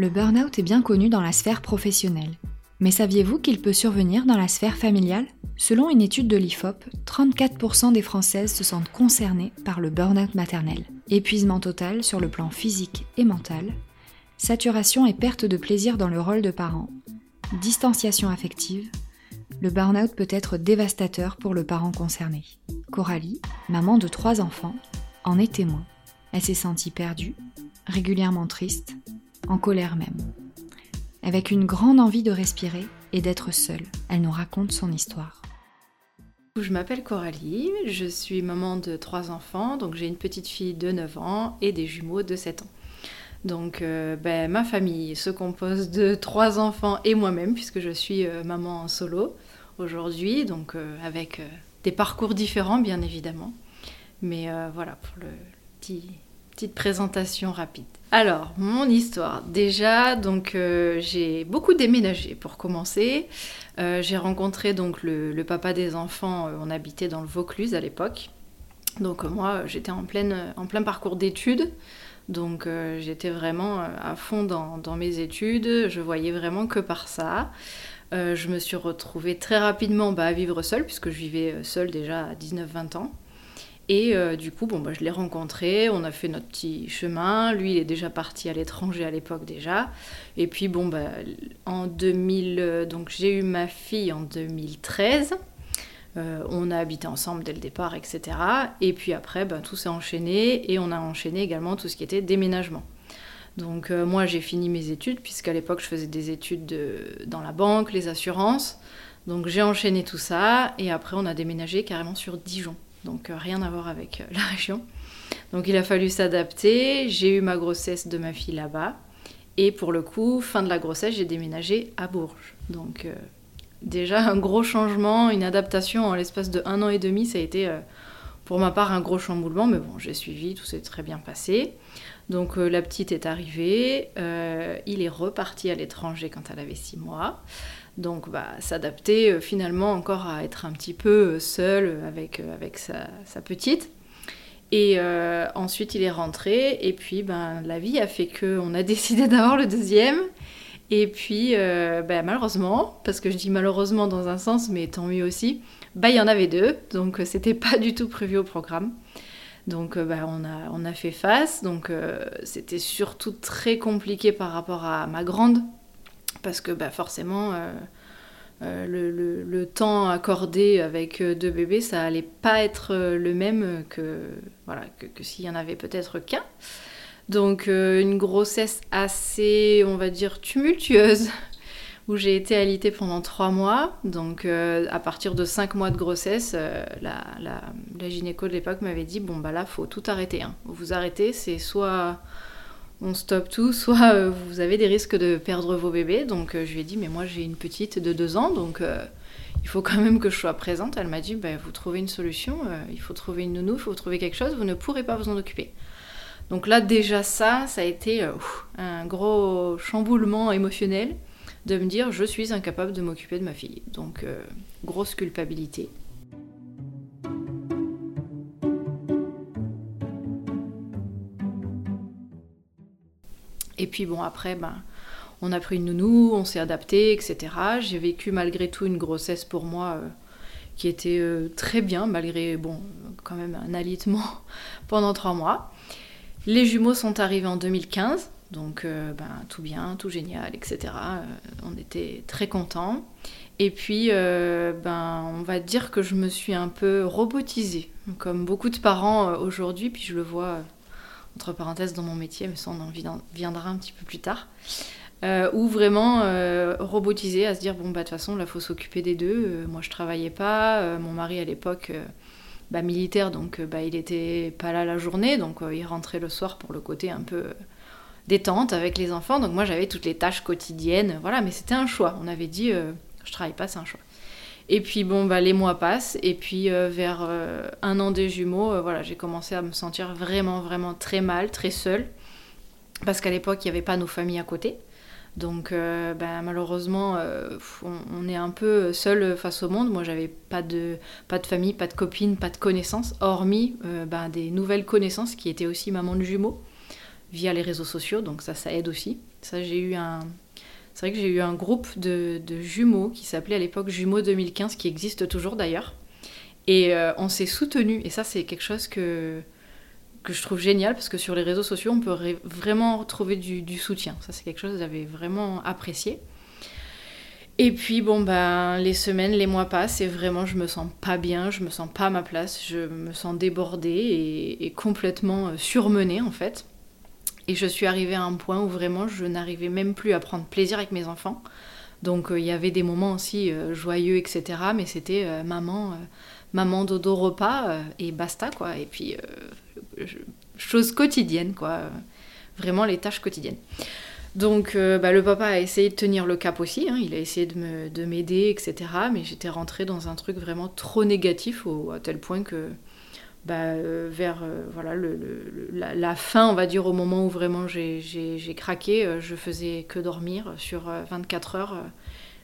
Le burn-out est bien connu dans la sphère professionnelle. Mais saviez-vous qu'il peut survenir dans la sphère familiale? Selon une étude de l'IFOP, 34% des Françaises se sentent concernées par le burn-out maternel. Épuisement total sur le plan physique et mental, saturation et perte de plaisir dans le rôle de parent, distanciation affective, le burn-out peut être dévastateur pour le parent concerné. Coralie, maman de trois enfants, en est témoin. Elle s'est sentie perdue, régulièrement triste, en colère même. Avec une grande envie de respirer et d'être seule, elle nous raconte son histoire. Je m'appelle Coralie, je suis maman de trois enfants, donc j'ai une petite fille de 9 ans et des jumeaux de 7 ans. Donc euh, ben, ma famille se compose de trois enfants et moi-même, puisque je suis euh, maman en solo aujourd'hui, donc euh, avec des parcours différents bien évidemment. Mais voilà pour le petit petite présentation rapide. Alors, mon histoire. Déjà, donc j'ai beaucoup déménagé pour commencer. j'ai rencontré donc le, papa des enfants. on habitait dans le Vaucluse à l'époque. Donc moi, j'étais en, en plein parcours d'études. Donc euh, j'étais vraiment euh, à fond dans, mes études, je voyais vraiment que par ça. Euh, je me suis retrouvée très rapidement bah, à vivre seule, puisque je vivais seule déjà à 19-20 ans. Et du coup, bon, bah, je l'ai rencontré, on a fait notre petit chemin. Lui, il est déjà parti à l'étranger à l'époque déjà. Et puis, bon, bah, en 2000, donc j'ai eu ma fille en 2013. Euh, on a habité ensemble dès le départ, etc. Et puis après, ben, tout s'est enchaîné et on a enchaîné également tout ce qui était déménagement. Donc euh, moi j'ai fini mes études puisqu'à l'époque je faisais des études dans la banque, les assurances. Donc j'ai enchaîné tout ça et après on a déménagé carrément sur Dijon. Donc euh, rien à voir avec la région. Donc il a fallu s'adapter. J'ai eu ma grossesse de ma fille là-bas. Et pour le coup, fin de la grossesse, j'ai déménagé à Bourges. Donc déjà un gros changement, une adaptation en l'espace de un an et demi. Ça a été euh, pour ma part un gros chamboulement, mais bon, j'ai suivi, tout s'est très bien passé. Donc euh, la petite est arrivée, euh, il est reparti à l'étranger quand elle avait six mois. Donc bah, s'adapter finalement encore à être un petit peu seul avec, avec sa, petite. Et ensuite il est rentré et puis ben, la vie a fait qu'on a décidé d'avoir le deuxième. Et puis, euh, bah, malheureusement, parce que je dis malheureusement dans un sens, mais tant mieux aussi, bah, il y en avait deux, donc euh, c'était pas du tout prévu au programme. Donc euh, bah, on, a, on a fait face, donc c'était surtout très compliqué par rapport à ma grande, parce que bah, forcément, le, le, temps accordé avec deux bébés, ça allait pas être le même que, voilà, que, s'il y en avait peut-être qu'un. Donc euh, une grossesse assez, on va dire, tumultueuse, où j'ai été alitée pendant trois mois. Donc euh, à partir de cinq mois de grossesse, euh, la, la, gynéco de l'époque m'avait dit, bon bah là, faut tout arrêter. Hein. Vous arrêtez, c'est soit on stoppe tout, soit vous avez des risques de perdre vos bébés. Donc je lui ai dit, mais moi j'ai une petite de deux ans, donc il faut quand même que je sois présente. Elle m'a dit, bah, vous trouvez une solution, il faut trouver une nounou, il faut trouver quelque chose, vous ne pourrez pas vous en occuper. Donc là déjà ça, ça a été euh, un gros chamboulement émotionnel de me dire je suis incapable de m'occuper de ma fille. Donc euh, grosse culpabilité. Et puis bon après ben on a pris une nounou, on s'est adapté, etc. J'ai vécu malgré tout une grossesse pour moi euh, qui était très bien, malgré bon quand même un alitement pendant trois mois. Les jumeaux sont arrivés en 2015, donc euh, ben, tout bien, tout génial, etc. Euh, on était très contents. Et puis, euh, ben, on va dire que je me suis un peu robotisée, comme beaucoup de parents aujourd'hui, puis je le vois entre parenthèses dans mon métier, mais ça on en viendra un petit peu plus tard. ou vraiment robotisée à se dire bon bah de toute façon là faut s'occuper des deux. moi je travaillais pas, mon mari à l'époque bah, militaire, donc euh, bah, il était pas là la journée, donc euh, il rentrait le soir pour le côté un peu détente avec les enfants. Donc moi j'avais toutes les tâches quotidiennes, voilà, mais c'était un choix. On avait dit euh, je travaille pas, c'est un choix. Et puis bon, bah, les mois passent, et puis euh, vers euh, un an des jumeaux, voilà, j'ai commencé à me sentir vraiment, vraiment très mal, très seule, parce qu'à l'époque il n'y avait pas nos familles à côté. Donc bah, malheureusement, on, est un peu seul face au monde. Moi, j'avais pas de, pas de famille, pas de copine, pas de connaissances, hormis bah, des nouvelles connaissances qui étaient aussi maman de jumeaux via les réseaux sociaux, donc ça, ça aide aussi. Ça, j'ai eu un... C'est vrai que j'ai eu un groupe de, jumeaux qui s'appelait à l'époque Jumeaux 2015, qui existe toujours d'ailleurs. Et euh, on s'est soutenu, et ça, c'est quelque chose que, que je trouve génial, parce que sur les réseaux sociaux, on peut vraiment retrouver du, soutien. Ça, c'est quelque chose que j'avais vraiment apprécié. Et puis bon ben les semaines, les mois passent et vraiment je me sens pas bien, je me sens pas à ma place, je me sens débordée et, et complètement euh, surmenée en fait. Et je suis arrivée à un point où vraiment je n'arrivais même plus à prendre plaisir avec mes enfants. Donc euh, il y avait des moments aussi euh, joyeux, etc. Mais c'était euh, maman, maman dodo repas et basta quoi. Et puis chose quotidienne quoi. Vraiment les tâches quotidiennes. Donc bah, le papa a essayé de tenir le cap aussi, hein. il a essayé de m'aider, etc. Mais j'étais rentrée dans un truc vraiment trop négatif à tel point que bah, euh, vers euh, voilà, la, fin, on va dire, au moment où vraiment j'ai craqué, euh, je faisais que dormir sur 24 heures.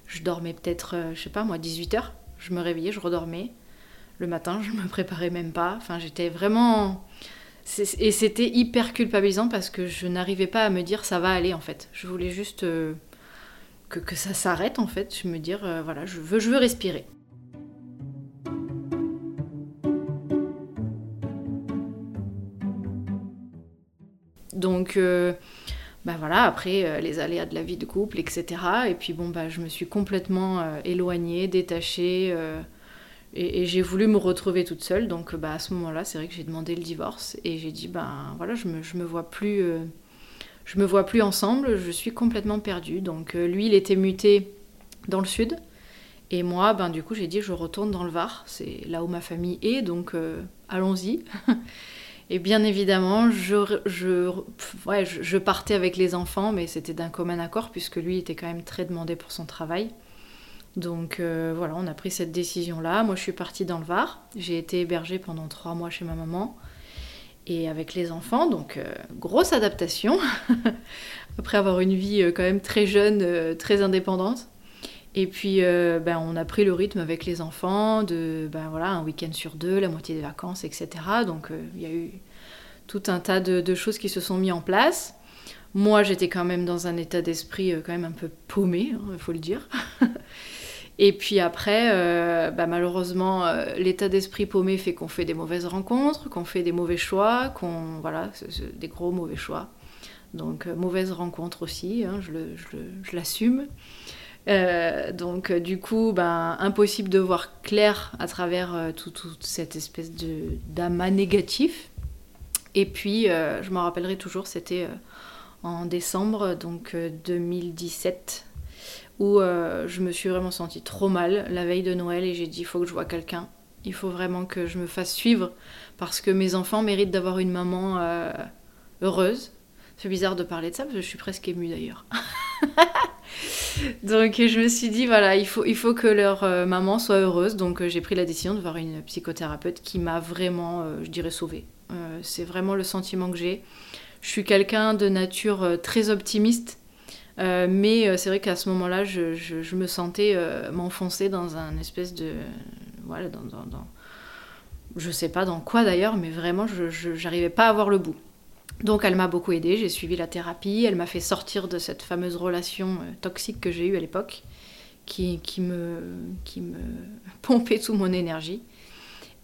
je dormais peut-être, je sais pas moi, 18 heures. Je me réveillais, je redormais. Le matin, je me préparais même pas. Enfin, j'étais vraiment. Et c'était hyper culpabilisant parce que je n'arrivais pas à me dire ça va aller en fait. Je voulais juste que, que, ça s'arrête en fait. Je me dire voilà, je veux, je veux respirer. Donc, euh, bah voilà, après euh, les aléas de la vie de couple, etc. Et puis bon, bah, je me suis complètement euh, éloignée, détachée, et, j'ai voulu me retrouver toute seule. Donc bah, à ce moment-là, c'est vrai que j'ai demandé le divorce, et j'ai dit, ben voilà, je me, je me vois plus... je me vois plus ensemble, je suis complètement perdue. Donc lui, il était muté dans le sud. Et moi, ben, du coup, j'ai dit, je retourne dans le Var. C'est là où ma famille est, donc allons-y. Et bien évidemment, je, je, ouais, je, partais avec les enfants, mais c'était d'un commun accord, puisque lui était quand même très demandé pour son travail. Donc euh, voilà, on a pris cette décision-là. Moi, je suis partie dans le Var. J'ai été hébergée pendant trois mois chez ma maman. Et avec les enfants, donc euh, grosse adaptation. Après avoir une vie euh, quand même très jeune, très indépendante. Et puis, ben, on a pris le rythme avec les enfants de ben, voilà, un week-end sur deux, la moitié des vacances, etc. Donc, il y a eu tout un tas de, choses qui se sont mis en place. Moi, j'étais quand même dans un état d'esprit quand même un peu paumé, hein, il faut le dire. Et puis après, ben, malheureusement, l'état d'esprit paumé fait qu'on fait des mauvaises rencontres, qu'on fait des mauvais choix, qu'on voilà, des gros mauvais choix. Donc mauvaises rencontres aussi, hein, je l'assume. Euh, donc euh, du coup, ben, impossible de voir clair à travers euh, toute cette espèce d'amas négatif. Et puis, je m'en rappellerai toujours, c'était en décembre donc 2017 où je me suis vraiment sentie trop mal la veille de Noël et j'ai dit il faut que je vois quelqu'un. Il faut vraiment que je me fasse suivre parce que mes enfants méritent d'avoir une maman heureuse. C'est bizarre de parler de ça parce que je suis presque émue d'ailleurs. Donc je me suis dit, voilà, il faut, il faut que leur euh, maman soit heureuse. Donc euh, j'ai pris la décision de voir une psychothérapeute qui m'a vraiment, euh, je dirais, sauvée. c'est vraiment le sentiment que j'ai. Je suis quelqu'un de nature très optimiste. mais c'est vrai qu'à ce moment-là, je, je, me sentais m'enfoncer dans un espèce de... Voilà, dans, dans, Je sais pas dans quoi d'ailleurs, mais vraiment, je pas à voir le bout. Donc elle m'a beaucoup aidée, j'ai suivi la thérapie, elle m'a fait sortir de cette fameuse relation euh, toxique que j'ai eue à l'époque, qui, me, pompait toute mon énergie.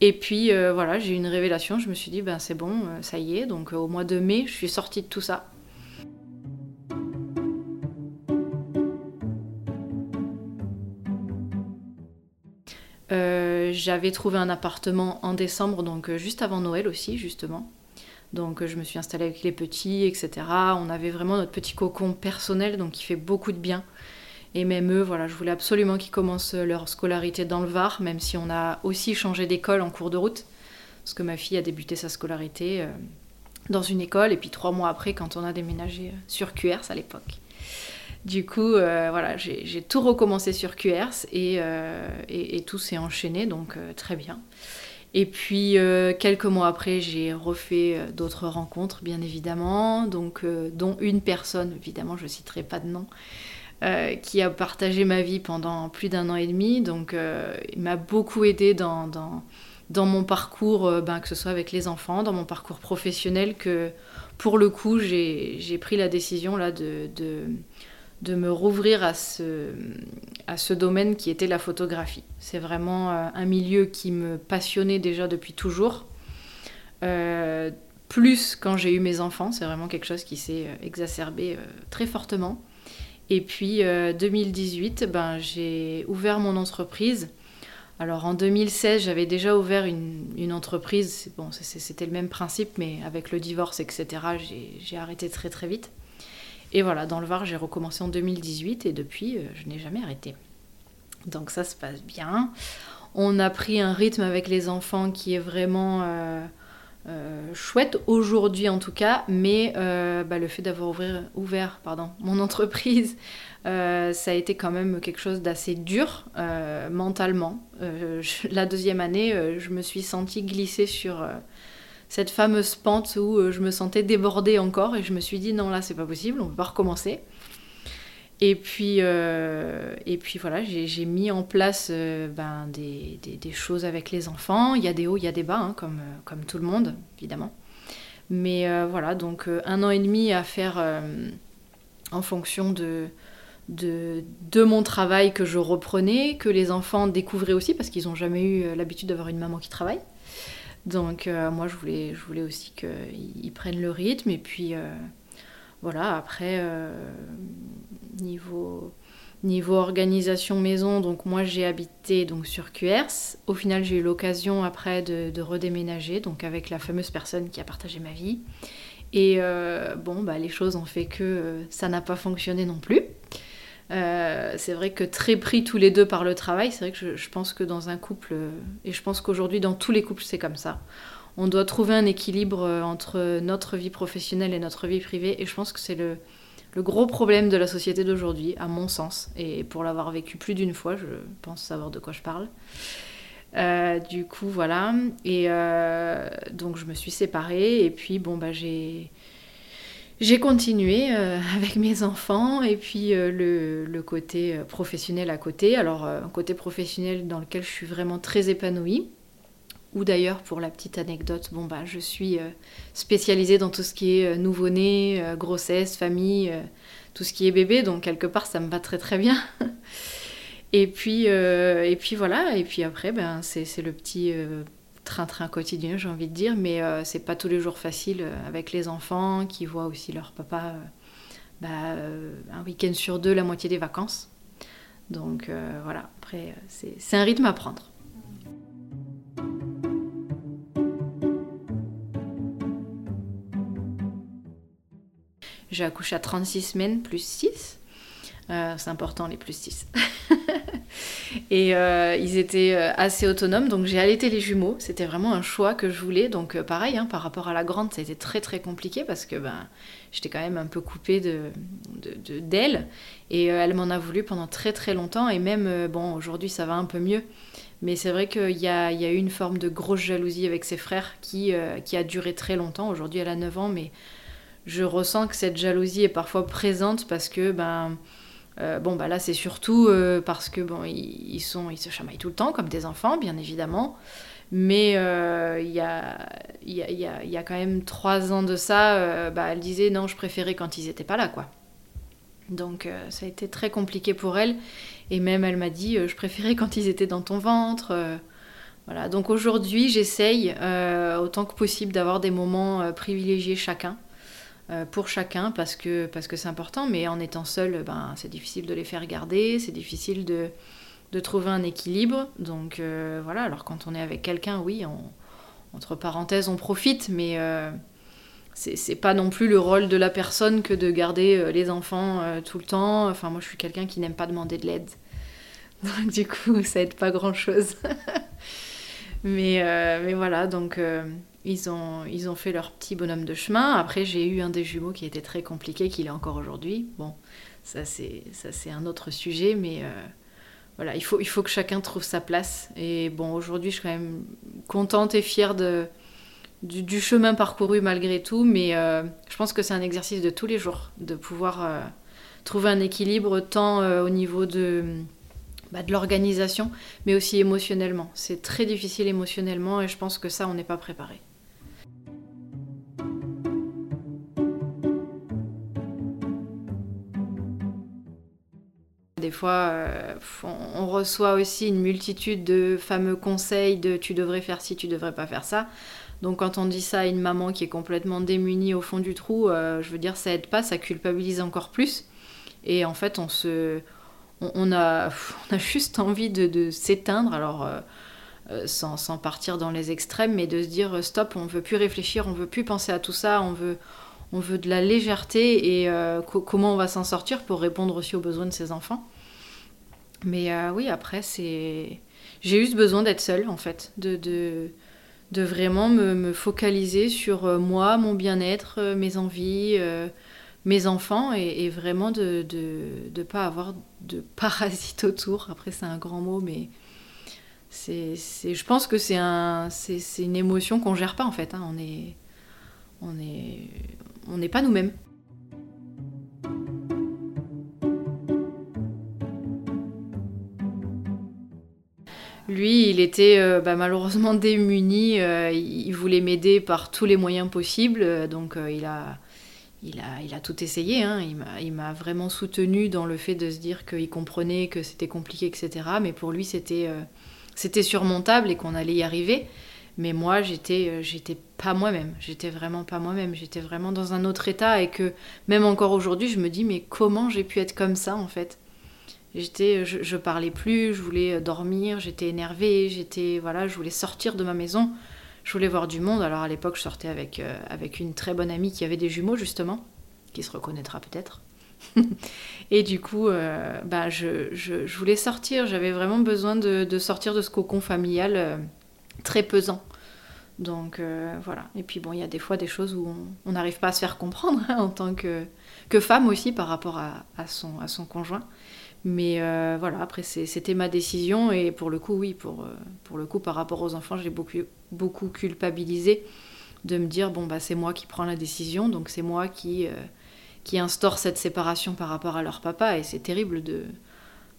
Et puis euh, voilà, j'ai eu une révélation, je me suis dit, ben c'est bon, euh, ça y est, donc au mois de mai, je suis sortie de tout ça. J'avais trouvé un appartement en décembre, donc juste avant Noël aussi, justement. Donc je me suis installée avec les petits, etc. On avait vraiment notre petit cocon personnel, donc qui fait beaucoup de bien. Et même eux, voilà, je voulais absolument qu'ils commencent leur scolarité dans le Var, même si on a aussi changé d'école en cours de route, parce que ma fille a débuté sa scolarité euh, dans une école, et puis trois mois après, quand on a déménagé sur QRS à l'époque. Du coup, voilà, j'ai tout recommencé sur QRS et, et, tout s'est enchaîné, donc très bien. Et puis quelques mois après, j'ai refait d'autres rencontres, bien évidemment, donc dont une personne, évidemment, je citerai pas de nom, euh, qui a partagé ma vie pendant plus d'un an et demi. Donc, euh, il m'a beaucoup aidé dans, dans, mon parcours, euh, ben, que ce soit avec les enfants, dans mon parcours professionnel, que pour le coup, j'ai pris la décision là de, de, me rouvrir à ce, à ce domaine qui était la photographie. C'est vraiment un milieu qui me passionnait déjà depuis toujours. plus quand j'ai eu mes enfants, c'est vraiment quelque chose qui s'est exacerbé très fortement. Et puis 2018, euh, ben, j'ai ouvert mon entreprise. Alors en 2016, j'avais déjà ouvert une, entreprise. Bon, c'était le même principe, mais avec le divorce, etc., j'ai arrêté très très vite. Et voilà, dans le Var, j'ai recommencé en 2018 et depuis, euh, je n'ai jamais arrêté. Donc ça se passe bien. On a pris un rythme avec les enfants qui est vraiment euh, euh, chouette aujourd'hui en tout cas, mais bah, le fait d'avoir ouvert, pardon, mon entreprise, ça a été quand même quelque chose d'assez dur mentalement. la deuxième année, je me suis sentie glisser sur cette fameuse pente où je me sentais débordée encore et je me suis dit non là c'est pas possible, on peut pas recommencer. Et puis, euh, et puis voilà, j'ai mis en place euh, ben, des, des, choses avec les enfants. Il y a des hauts, il y a des bas, hein, comme, euh, comme tout le monde, évidemment. Mais voilà, donc un an et demi à faire en fonction de, de, de, mon travail que je reprenais, que les enfants découvraient aussi, parce qu'ils n'ont jamais eu l'habitude d'avoir une maman qui travaille. Donc moi, je voulais, je voulais aussi qu'ils prennent le rythme. Et puis voilà, après, euh, niveau, niveau organisation maison, donc moi j'ai habité donc sur QRS. Au final, j'ai eu l'occasion après de, redéménager, donc avec la fameuse personne qui a partagé ma vie. Et euh, bon, bah, les choses ont fait que euh, ça n'a pas fonctionné non plus. C'est vrai que très pris tous les deux par le travail, c'est vrai que je pense que dans un couple, et je pense qu'aujourd'hui dans tous les couples c'est comme ça, on doit trouver un équilibre euh, entre notre vie professionnelle et notre vie privée. Et je pense que c'est le, gros problème de la société d'aujourd'hui, à mon sens. Et pour l'avoir vécu plus d'une fois, je pense savoir de quoi je parle. Euh, du coup, voilà. Et euh, donc, je me suis séparée. Et puis, bon, bah, j'ai. J'ai continué avec mes enfants et puis le, le, côté professionnel à côté. Alors, un côté professionnel dans lequel je suis vraiment très épanouie. Ou d'ailleurs, pour la petite anecdote, bon bah, je suis euh, spécialisée dans tout ce qui est euh, nouveau-né, euh, grossesse, famille, tout ce qui est bébé, donc quelque part ça me va très très bien. et, puis, et puis voilà, et puis après, ben, c'est le petit train-train quotidien, j'ai envie de dire, mais c'est pas tous les jours facile avec les enfants qui voient aussi leur papa bah, un week-end sur deux, la moitié des vacances. Donc voilà, après, c'est un rythme à prendre. J'ai accouché à 36 semaines plus 6. Euh, c'est important les plus 6. et euh, ils étaient euh, assez autonomes, donc j'ai allaité les jumeaux. C'était vraiment un choix que je voulais. Donc pareil, hein, par rapport à la grande, ça a été très très compliqué parce que ben, j'étais quand même un peu coupée d'elle. De, de, et elle m'en a voulu pendant très très longtemps. Et même, bon, aujourd'hui ça va un peu mieux. Mais c'est vrai qu'il y a, y a, eu une forme de grosse jalousie avec ses frères qui, qui a duré très longtemps. Aujourd'hui elle a 9 ans, mais je ressens que cette jalousie est parfois présente parce que ben euh, bon bah là c'est surtout euh, parce que bon ils, sont ils se chamaillent tout le temps comme des enfants bien évidemment. Mais euh, il y, a, y, a, y, a, quand même trois ans de ça bah, elle disait non je préférais quand ils étaient pas là quoi. Donc ça a été très compliqué pour elle. Et même elle m'a dit je préférais quand ils étaient dans ton ventre voilà. Donc aujourd'hui j'essaye autant que possible d'avoir des moments privilégiés chacun pour chacun parce que parce que c'est important, mais en étant seul, ben, c'est difficile de les faire garder, c'est difficile de, de, trouver un équilibre. Donc euh, voilà, alors quand on est avec quelqu'un, oui, entre parenthèses, on profite, mais euh, c'est pas non plus le rôle de la personne que de garder les enfants tout le temps. Enfin, moi, je suis quelqu'un qui n'aime pas demander de l'aide. Donc du coup, ça aide pas grand-chose. mais, mais voilà, donc ils ont, ils ont fait leur petit bonhomme de chemin. Après, j'ai eu un des jumeaux qui était très compliqué, qu'il est encore aujourd'hui. Bon, ça c'est, ça c'est un autre sujet, mais euh, voilà, il faut, il faut que chacun trouve sa place. Et bon, aujourd'hui, je suis quand même contente et fière de, du, chemin parcouru malgré tout, mais euh, je pense que c'est un exercice de tous les jours, de pouvoir euh, trouver un équilibre tant au niveau de bah, de l'organisation, mais aussi émotionnellement. C'est très difficile émotionnellement et je pense que ça, on n'est pas préparé. Des fois, euh, on reçoit aussi une multitude de fameux conseils de tu devrais faire ci, tu devrais pas faire ça. Donc quand on dit ça à une maman qui est complètement démunie au fond du trou, euh, je veux dire, ça aide pas, ça culpabilise encore plus. Et en fait, on se, on, a, juste envie de, s'éteindre, alors euh, euh, sans, partir dans les extrêmes, mais de se dire stop, on veut plus réfléchir, on veut plus penser à tout ça, on veut, on veut de la légèreté et comment on va s'en sortir pour répondre aussi aux besoins de ses enfants. Mais oui, après, c'est. J'ai juste besoin d'être seule, en fait, de, de, vraiment me, focaliser sur moi, mon bien-être, mes envies mes enfants et, vraiment de ne pas avoir de parasites autour. Après, c'est un grand mot, mais c'est, je pense que c'est, un, c'est, une émotion qu'on gère pas en fait. Hein. On est, on est, on n'est pas nous-mêmes. Lui, il était euh, bah, malheureusement démuni. Euh, il voulait m'aider par tous les moyens possibles. Donc, euh, il a il a, il a tout essayé. Hein. Il m'a vraiment soutenu dans le fait de se dire qu'il comprenait que c'était compliqué, etc. Mais pour lui, c'était c'était surmontable et qu'on allait y arriver. Mais moi, j'étais j'étais pas moi-même. J'étais vraiment pas moi-même. J'étais vraiment dans un autre état et que même encore aujourd'hui, je me dis mais comment j'ai pu être comme ça en fait? J'étais, je, je, parlais plus, je voulais dormir, j'étais énervée, j'étais voilà, je voulais sortir de ma maison je voulais voir du monde. Alors à l'époque, je sortais avec, euh, avec une très bonne amie qui avait des jumeaux, justement, qui se reconnaîtra peut-être. et du coup, euh, bah, je, je, voulais sortir. J'avais vraiment besoin de, sortir de ce cocon familial euh, très pesant. Donc voilà. Et puis bon, il y a des fois des choses où on n'arrive pas à se faire comprendre hein, en tant que, que femme aussi par rapport à, son, à son conjoint. Mais euh, voilà, après c'était ma décision et pour le coup, oui, pour, euh, pour le coup, par rapport aux enfants, j'ai beaucoup, beaucoup culpabilisé de me dire, bon, bah, c'est moi qui prends la décision, donc c'est moi qui, euh, qui instaure cette séparation par rapport à leur papa et c'est terrible de,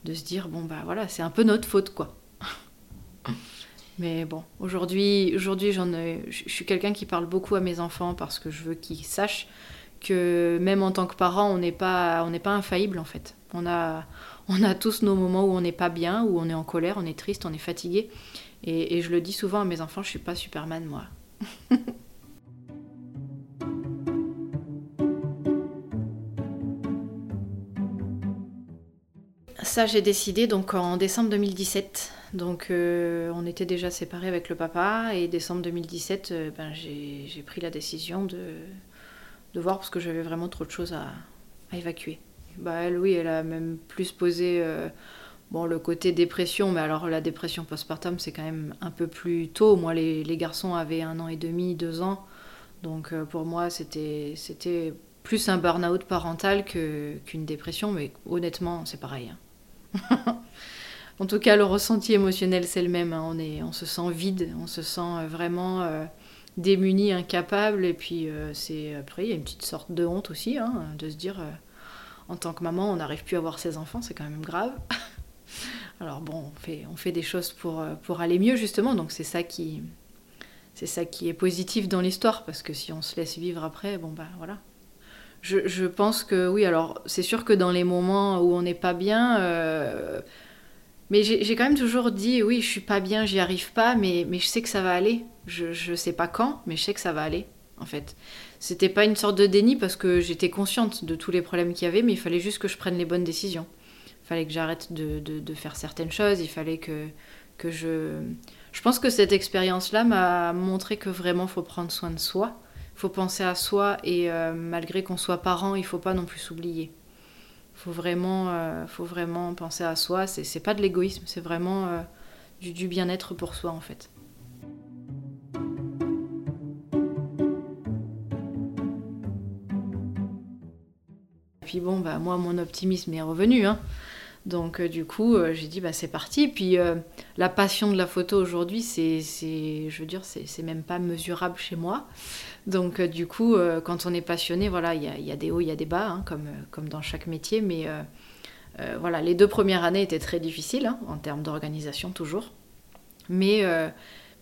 de se dire, bon, bah voilà, c'est un peu notre faute, quoi. Mais bon, aujourd'hui, aujourd'hui je suis quelqu'un qui parle beaucoup à mes enfants parce que je veux qu'ils sachent que même en tant que parent, on n'est pas, on pas infaillible en fait. On a, on a tous nos moments où on n'est pas bien, où on est en colère, on est triste, on est fatigué. Et, je le dis souvent à mes enfants, je suis pas Superman moi. Ça, j'ai décidé donc en décembre 2017. Donc, euh, on était déjà séparés avec le papa. Et décembre 2017, euh, ben, j'ai pris la décision de, de voir parce que j'avais vraiment trop de choses à évacuer. Bah, elle, oui, elle a même plus posé euh, bon, le côté dépression, mais alors la dépression postpartum, c'est quand même un peu plus tôt. Moi, les, les garçons avaient un an et demi, deux ans. Donc euh, pour moi, c'était plus un burn-out parental qu'une dépression, mais honnêtement, c'est pareil. Hein. en tout cas, le ressenti émotionnel, c'est le même. Hein. On, est, on se sent vide, on se sent euh, vraiment démuni, incapable. Et puis, c'est après, il y a une petite sorte de honte aussi, hein, de se dire en tant que maman, on n'arrive plus à voir ses enfants, c'est quand même grave. Alors bon, on fait, des choses pour, euh, pour aller mieux justement, donc c'est ça qui c'est ça qui est positif dans l'histoire, parce que si on se laisse vivre après, bon bah voilà. Je, je pense que oui, alors c'est sûr que dans les moments où on n'est pas bien, euh, mais j'ai quand même toujours dit oui, je suis pas bien, j'y arrive pas, mais, mais je sais que ça va aller. Je ne sais pas quand, mais je sais que ça va aller, en fait. C'était pas une sorte de déni parce que j'étais consciente de tous les problèmes qu'il y avait, mais il fallait juste que je prenne les bonnes décisions. Il fallait que j'arrête de, de, faire certaines choses, il fallait que, que je... Je pense que cette expérience-là m'a montré que vraiment, il faut prendre soin de soi, il faut penser à soi, et euh, malgré qu'on soit parent, il faut pas non plus s'oublier. Faut vraiment, euh, faut vraiment penser à soi, c'est pas de l'égoïsme, c'est vraiment euh, du, du bien-être pour soi en fait. Puis bon, bah, moi, mon optimisme est revenu. Hein. Donc euh, du coup, euh, j'ai dit bah c'est parti. Puis euh, la passion de la photo aujourd'hui, c'est, je veux dire, c'est même pas mesurable chez moi. Donc du coup, quand on est passionné, voilà, il y a, des hauts, il y a des bas, hein, comme, comme dans chaque métier. Mais voilà, les deux premières années étaient très difficiles hein, en termes d'organisation toujours. Mais,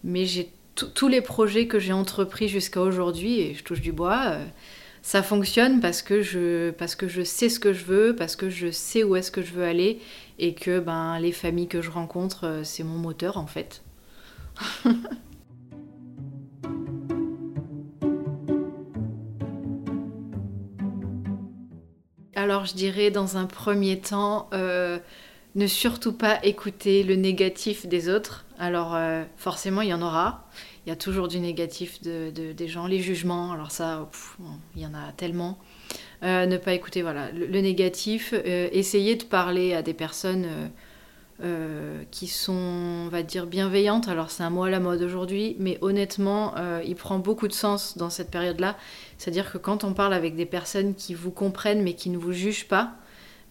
mais j'ai tous les projets que j'ai entrepris jusqu'à aujourd'hui, et je touche du bois, ça fonctionne parce que je parce que je sais ce que je veux, parce que je sais où est-ce que je veux aller et que ben les familles que je rencontre, euh, c'est mon moteur en fait. Alors je dirais dans un premier temps, euh, ne surtout pas écouter le négatif des autres. Alors euh, forcément il y en aura il y a toujours du négatif de, des gens, les jugements, alors ça, il y en a tellement. Euh, ne pas écouter voilà, le, négatif, euh, essayer de parler à des personnes euh, qui sont, on va dire, bienveillantes. Alors c'est un mot à la mode aujourd'hui, mais honnêtement, il prend beaucoup de sens dans cette période-là. C'est-à-dire que quand on parle avec des personnes qui vous comprennent mais qui ne vous jugent pas,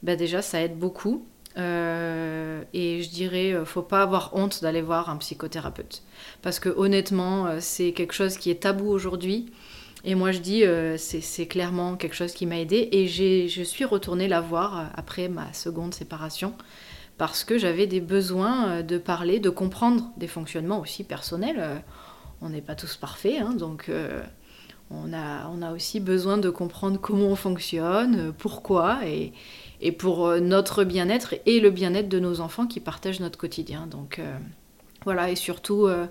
bah déjà ça aide beaucoup. Euh, et je dirais, euh, faut pas avoir honte d'aller voir un psychothérapeute. Parce que honnêtement, euh, c'est quelque chose qui est tabou aujourd'hui. Et moi, je dis, c'est clairement quelque chose qui m'a aidé. Et je suis retournée la voir après ma seconde séparation. Parce que j'avais des besoins de parler, de comprendre des fonctionnements aussi personnels. On n'est pas tous parfaits, hein, donc on a, on a aussi besoin de comprendre comment on fonctionne, pourquoi. Et, et pour euh, notre bien-être et le bien-être de nos enfants qui partagent notre quotidien. Donc euh, voilà, et surtout euh,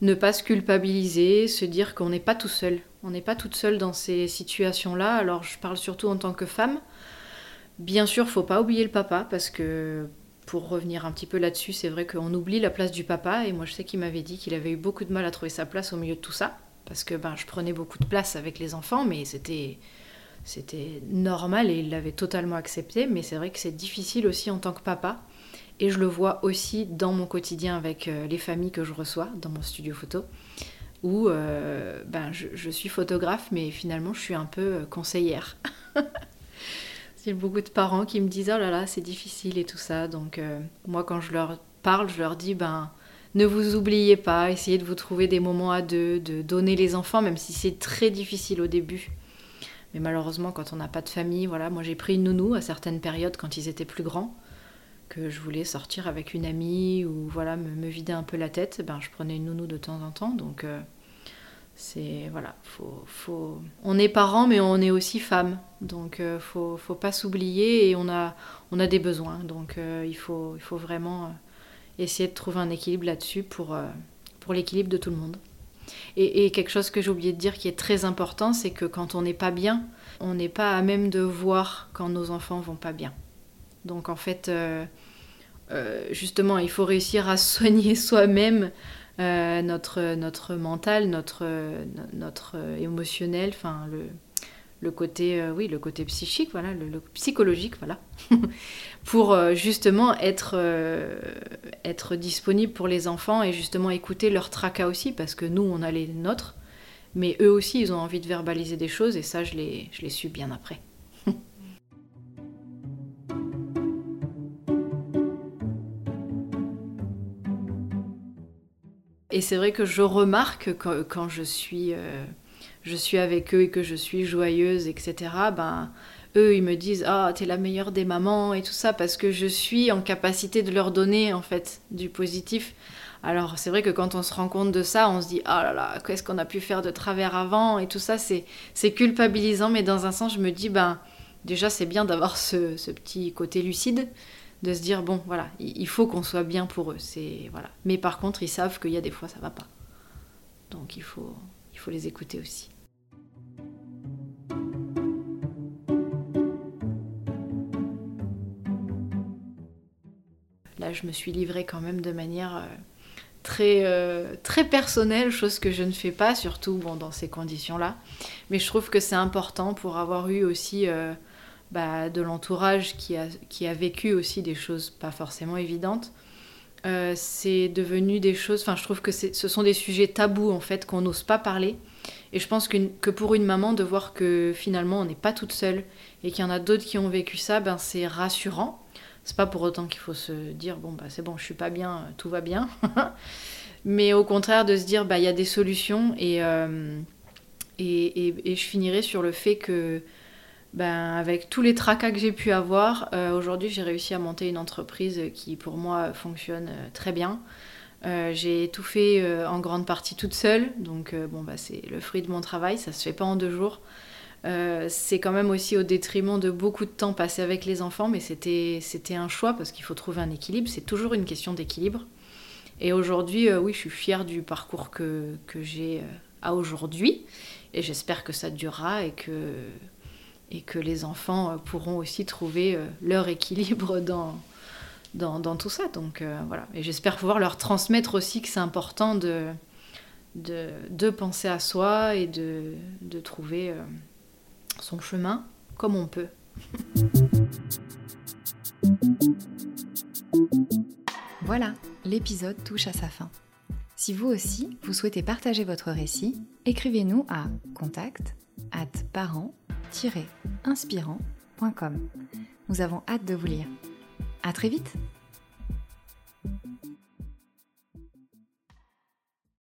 ne pas se culpabiliser, se dire qu'on n'est pas tout seul. On n'est pas toute seule dans ces situations-là. Alors je parle surtout en tant que femme. Bien sûr, faut pas oublier le papa parce que pour revenir un petit peu là-dessus, c'est vrai qu'on oublie la place du papa et moi je sais qu'il m'avait dit qu'il avait eu beaucoup de mal à trouver sa place au milieu de tout ça parce que ben je prenais beaucoup de place avec les enfants mais c'était c'était normal et il l'avait totalement accepté, mais c'est vrai que c'est difficile aussi en tant que papa. Et je le vois aussi dans mon quotidien avec euh, les familles que je reçois dans mon studio photo, où euh, ben, je, suis photographe, mais finalement je suis un peu euh, conseillère. A beaucoup de parents qui me disent oh là là c'est difficile et tout ça. Donc moi quand je leur parle, je leur dis ben ne vous oubliez pas, essayez de vous trouver des moments à deux, de donner les enfants, même si c'est très difficile au début. Mais malheureusement, quand on n'a pas de famille, voilà, moi j'ai pris une nounou à certaines périodes quand ils étaient plus grands, que je voulais sortir avec une amie ou voilà me, vider un peu la tête, ben je prenais une nounou de temps en temps. Donc euh, c'est voilà, faut, faut... on est parents mais on est aussi femmes, donc euh, faut, faut pas s'oublier et on a, on a des besoins, donc euh, il, faut, il faut vraiment essayer de trouver un équilibre là-dessus pour, pour l'équilibre de tout le monde. Et, quelque chose que j'ai oublié de dire qui est très important, c'est que quand on n'est pas bien, on n'est pas à même de voir quand nos enfants vont pas bien. Donc en fait, euh, euh, justement, il faut réussir à soigner soi-même euh, notre, notre mental, notre, notre émotionnel, enfin le, le côté, euh, oui, le côté psychique, voilà, le, psychologique, voilà, pour euh, justement être, euh, être disponible pour les enfants et justement écouter leur tracas aussi, parce que nous, on a les nôtres, mais eux aussi, ils ont envie de verbaliser des choses, et ça, je l'ai, je l'ai su bien après. et c'est vrai que je remarque quand je suis je suis avec eux et que je suis joyeuse, etc., ben, eux, ils me disent Ah, t'es la meilleure des mamans et tout ça, parce que je suis en capacité de leur donner, en fait, du positif. Alors, c'est vrai que quand on se rend compte de ça, on se dit Ah là là, qu'est-ce qu'on a pu faire de travers avant Et tout ça, c'est culpabilisant, mais dans un sens, je me dis Ben, déjà, c'est bien d'avoir ce, ce, petit côté lucide, de se dire Bon, voilà, il faut qu'on soit bien pour eux. c'est voilà. Mais par contre, ils savent qu'il y a des fois, ça va pas. Donc, il faut, faut les écouter aussi. Là, je me suis livrée quand même de manière euh, très, euh, très personnelle, chose que je ne fais pas, surtout bon, dans ces conditions-là. Mais je trouve que c'est important pour avoir eu aussi euh, bah, de l'entourage qui a, qui a vécu aussi des choses pas forcément évidentes. C'est devenu des choses, enfin je trouve que ce sont des sujets tabous en fait qu'on n'ose pas parler Et je pense que pour une maman, de voir que finalement on n'est pas toute seule et qu'il y en a d'autres qui ont vécu ça, ben c'est rassurant. C'est pas pour autant qu'il faut se dire bon bah c'est bon, je suis pas bien, tout va bien. Mais au contraire de se dire bah il y a des solutions et, euh, et, et, je finirai sur le fait que ben, avec tous les tracas que j'ai pu avoir, euh, aujourd'hui j'ai réussi à monter une entreprise qui pour moi fonctionne euh, très bien. Euh, j'ai tout fait en grande partie toute seule, donc bon, bah, c'est le fruit de mon travail, ça se fait pas en deux jours. c'est quand même aussi au détriment de beaucoup de temps passé avec les enfants, mais c'était un choix parce qu'il faut trouver un équilibre, c'est toujours une question d'équilibre. Et aujourd'hui, oui, je suis fière du parcours que, que j'ai à aujourd'hui, et j'espère que ça durera et que et que les enfants euh, pourront aussi trouver euh, leur équilibre dans, dans, tout ça. Donc euh, voilà. Et j'espère pouvoir leur transmettre aussi que c'est important de, de, penser à soi et de, de trouver son chemin comme on peut. Voilà, l'épisode touche à sa fin. Si vous aussi, vous souhaitez partager votre récit, écrivez-nous à contact at parents inspirant.com. Nous avons hâte de vous lire. À très vite!